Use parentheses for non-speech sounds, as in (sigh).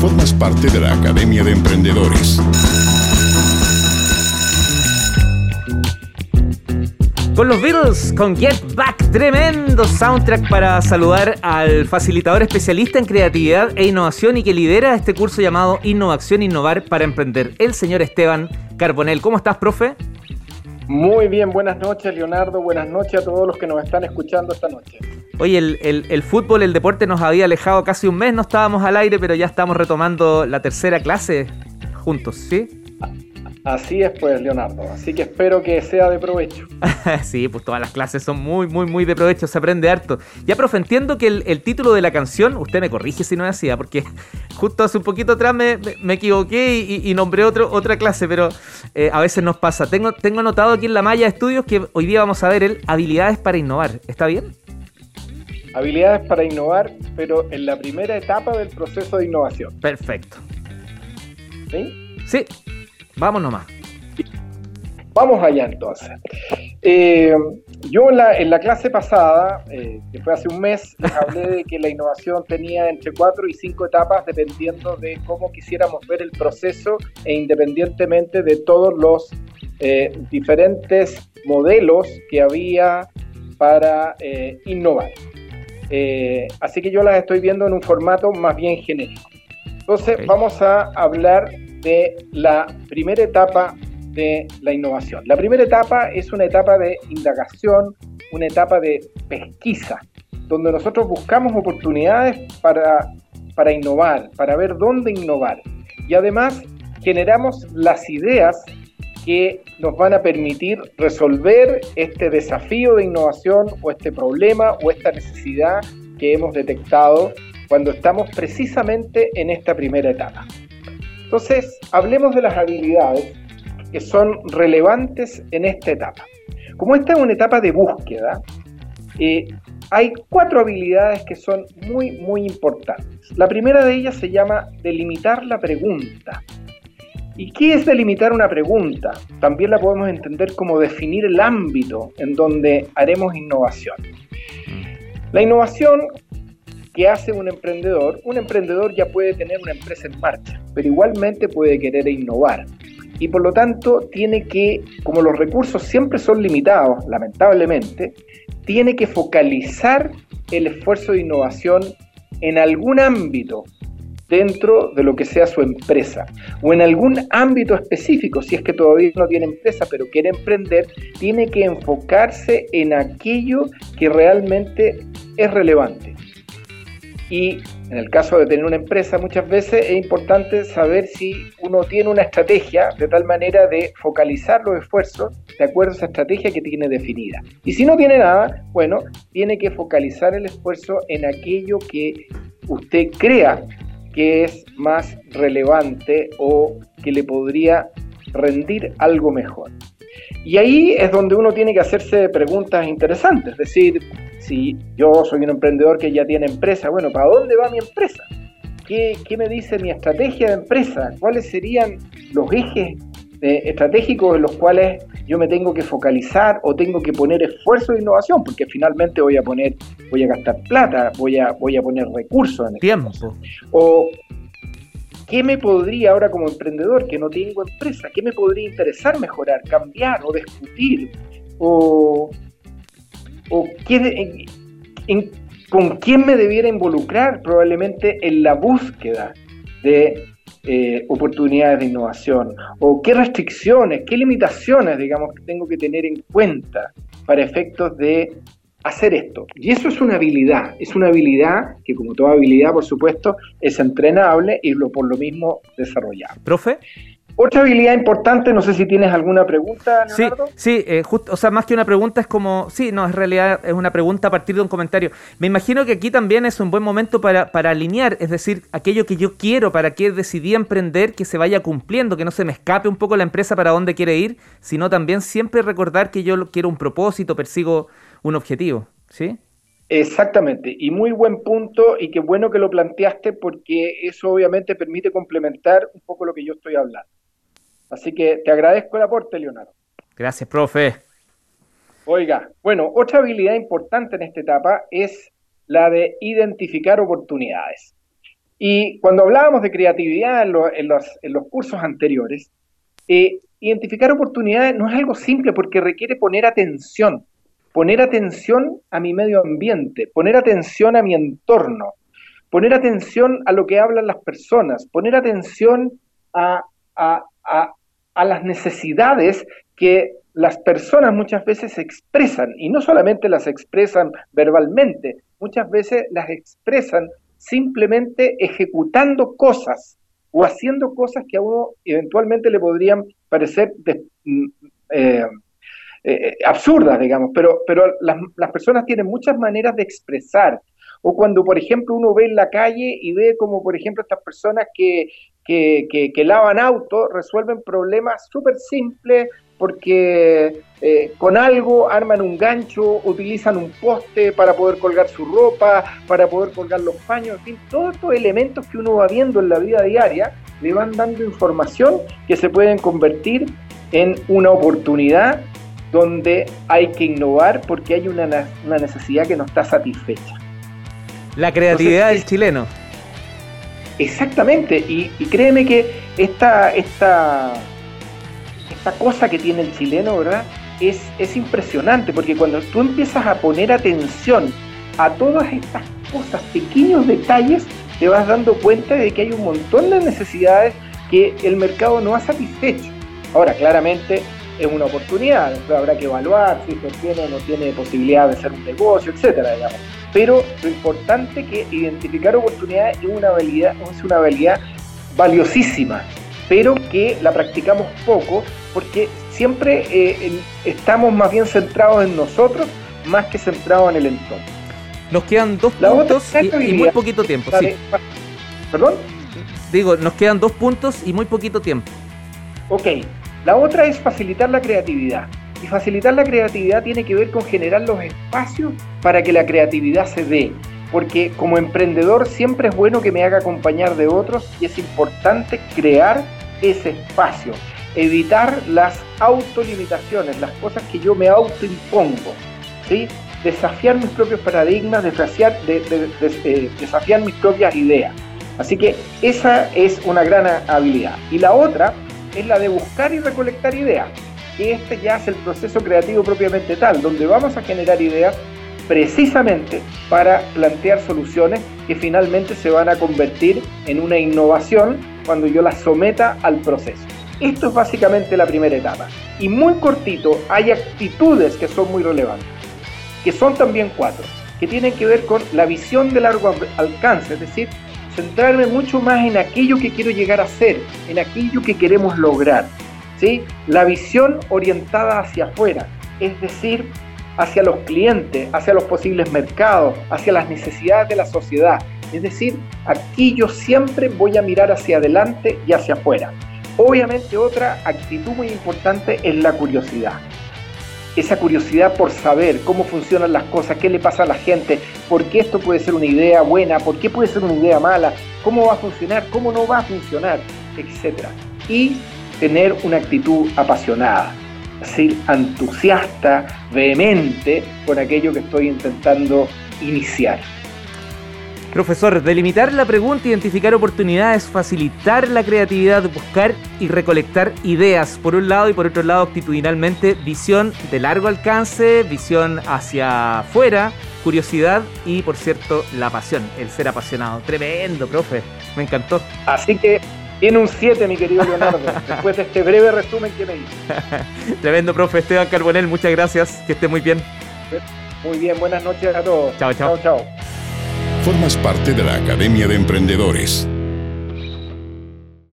Formas parte de la Academia de Emprendedores. Con los Beatles, con Get Back, tremendo soundtrack para saludar al facilitador especialista en creatividad e innovación y que lidera este curso llamado Innovación Innovar para Emprender, el señor Esteban Carbonel. ¿Cómo estás, profe? Muy bien, buenas noches Leonardo, buenas noches a todos los que nos están escuchando esta noche. Oye, el, fútbol, el deporte nos había alejado casi un mes, no estábamos al aire, pero ya estamos retomando la tercera clase juntos, ¿sí? Así es, pues, Leonardo. Así que espero que sea de provecho. (laughs) sí, pues todas las clases son muy, muy, muy de provecho. Se aprende harto. Ya, profe, entiendo que el, título de la canción, usted me corrige si no es así, ¿ah? porque justo hace un poquito atrás me, equivoqué y, nombré otro, otra clase, pero eh, a veces nos pasa. Tengo, tengo anotado aquí en la malla de estudios que hoy día vamos a ver el habilidades para innovar. ¿Está bien? Habilidades para innovar, pero en la primera etapa del proceso de innovación. Perfecto. ¿Sí? Sí. Vamos nomás. Vamos allá entonces. Eh, yo en la, clase pasada, eh, que fue hace un mes, (laughs) les hablé de que la innovación tenía entre cuatro y cinco etapas dependiendo de cómo quisiéramos ver el proceso e independientemente de todos los eh, diferentes modelos que había para innovar. Así que yo las estoy viendo en un formato más bien genérico. Entonces vamos a hablar de la primera etapa de la innovación. La primera etapa es una etapa de indagación, una etapa de pesquisa, donde nosotros buscamos oportunidades para, para innovar, para ver dónde innovar. Y además generamos las ideas que nos van a permitir resolver este desafío de innovación o este problema o esta necesidad que hemos detectado cuando estamos precisamente en esta primera etapa. Entonces, hablemos de las habilidades que son relevantes en esta etapa. Como esta es una etapa de búsqueda, eh, hay cuatro habilidades que son muy, muy importantes. La primera de ellas se llama delimitar la pregunta. ¿Y qué es delimitar una pregunta? También la podemos entender como definir el ámbito en donde haremos innovación. La innovación ¿Qué hace un emprendedor? Un emprendedor ya puede tener una empresa en marcha, pero igualmente puede querer innovar. Y por lo tanto tiene que, como los recursos siempre son limitados, lamentablemente, tiene que focalizar el esfuerzo de innovación en algún ámbito dentro de lo que sea su empresa o en algún ámbito específico, si es que todavía no tiene empresa pero quiere emprender, tiene que enfocarse en aquello que realmente es relevante. Y en el caso de tener una empresa, muchas veces es importante saber si uno tiene una estrategia de tal manera de focalizar los esfuerzos de acuerdo a esa estrategia que tiene definida. Y si no tiene nada, bueno, tiene que focalizar el esfuerzo en aquello que usted crea que es más relevante o que le podría rendir algo mejor. Y ahí es donde uno tiene que hacerse preguntas interesantes, es decir, si yo soy un emprendedor que ya tiene empresa, bueno, ¿para dónde va mi empresa? ¿Qué, me dice mi estrategia de empresa? ¿Cuáles serían los ejes eh, estratégicos en los cuales yo me tengo que focalizar o tengo que poner esfuerzo de innovación? Porque finalmente voy a poner, voy a gastar plata, voy a, voy a poner recursos en el tiempo. O ¿Qué me podría ahora como emprendedor que no tengo empresa? ¿Qué me podría interesar mejorar, cambiar o discutir? ¿O, con quién me debiera involucrar probablemente en la búsqueda de eh, oportunidades de innovación? ¿O qué restricciones, qué limitaciones, digamos, tengo que tener en cuenta para efectos de hacer esto. Y eso es una habilidad, es una habilidad que como toda habilidad, por supuesto, es entrenable y lo, por lo mismo desarrollable. Profe. Otra habilidad importante, no sé si tienes alguna pregunta, Leonardo. Sí, sí eh, justo, o sea, más que una pregunta es como, sí, no, en realidad es una pregunta a partir de un comentario. Me imagino que aquí también es un buen momento para, para alinear, es decir, aquello que yo quiero, para que decidí emprender, que se vaya cumpliendo, que no se me escape un poco la empresa para dónde quiere ir, sino también siempre recordar que yo quiero un propósito, persigo un objetivo, ¿sí? Exactamente, y muy buen punto y qué bueno que lo planteaste porque eso obviamente permite complementar un poco lo que yo estoy hablando. Así que te agradezco el aporte, Leonardo. Gracias, profe. Oiga, bueno, otra habilidad importante en esta etapa es la de identificar oportunidades. Y cuando hablábamos de creatividad en, los, cursos anteriores, eh, identificar oportunidades no es algo simple porque requiere poner atención, poner atención a mi medio ambiente, poner atención a mi entorno, poner atención a lo que hablan las personas, poner atención a, a las necesidades que las personas muchas veces expresan, y no solamente las expresan verbalmente, muchas veces las expresan simplemente ejecutando cosas o haciendo cosas que a uno eventualmente le podrían parecer mm, eh, eh, absurdas, digamos, pero, pero las, las, personas tienen muchas maneras de expresar. O cuando, por ejemplo, uno ve en la calle y ve como, por ejemplo, estas personas que, que, que, que lavan autos resuelven problemas súper simples porque eh, con algo arman un gancho, utilizan un poste para poder colgar su ropa, para poder colgar los paños, en fin, todos estos elementos que uno va viendo en la vida diaria le van dando información que se pueden convertir en una oportunidad donde hay que innovar porque hay una, necesidad que no está satisfecha. La creatividad del chileno. Exactamente, y, créeme que esta, esta esta cosa que tiene el chileno, ¿verdad? Es, es impresionante, porque cuando tú empiezas a poner atención a todas estas cosas, pequeños detalles, te vas dando cuenta de que hay un montón de necesidades que el mercado no ha satisfecho. Ahora, claramente es una oportunidad, habrá que evaluar si esto tiene o no tiene posibilidad de ser un negocio, etcétera. Pero lo importante es que identificar oportunidades es una habilidad, es una habilidad valiosísima, pero que la practicamos poco porque siempre eh, estamos más bien centrados en nosotros más que centrados en el entorno. Nos quedan dos puntos y, muy poquito tiempo. Sí. ¿Perdón? Digo, nos quedan dos puntos y muy poquito tiempo. Ok, la otra es facilitar la creatividad. Y facilitar la creatividad tiene que ver con generar los espacios para que la creatividad se dé. Porque como emprendedor siempre es bueno que me haga acompañar de otros y es importante crear ese espacio evitar las autolimitaciones, las cosas que yo me autoimpongo, ¿sí? desafiar mis propios paradigmas, desafiar, eh, desafiar mis propias ideas. Así que esa es una gran habilidad. Y la otra es la de buscar y recolectar ideas, que este ya es el proceso creativo propiamente tal, donde vamos a generar ideas precisamente para plantear soluciones que finalmente se van a convertir en una innovación cuando yo las someta al proceso. Esto es básicamente la primera etapa. Y muy cortito, hay actitudes que son muy relevantes, que son también cuatro, que tienen que ver con la visión de largo alcance, es decir, centrarme mucho más en aquello que quiero llegar a ser, en aquello que queremos lograr. La visión orientada hacia afuera, es decir, hacia los clientes, hacia los posibles mercados, hacia las necesidades de la sociedad. Es decir, aquí yo siempre voy a mirar hacia adelante y hacia afuera. Obviamente otra actitud muy importante es la curiosidad. Esa curiosidad por saber cómo funcionan las cosas, qué le pasa a la gente, por qué esto puede ser una idea buena, por qué puede ser una idea mala, cómo va a funcionar, cómo no va a funcionar, etc. Y tener una actitud apasionada, es decir, entusiasta, vehemente con aquello que estoy intentando iniciar. Profesor, delimitar la pregunta, identificar oportunidades, facilitar la creatividad, buscar y recolectar ideas, por un lado, y por otro lado, actitudinalmente, visión de largo alcance, visión hacia afuera, curiosidad y, por cierto, la pasión, el ser apasionado. Tremendo, profe, me encantó. Así que tiene un 7, mi querido Leonardo, (laughs) después de este breve resumen que me hice. (laughs) Tremendo, profe Esteban Carbonel, muchas gracias, que esté muy bien. Muy bien, buenas noches a todos. Chao, chao. Chao, chao formas parte de la Academia de Emprendedores.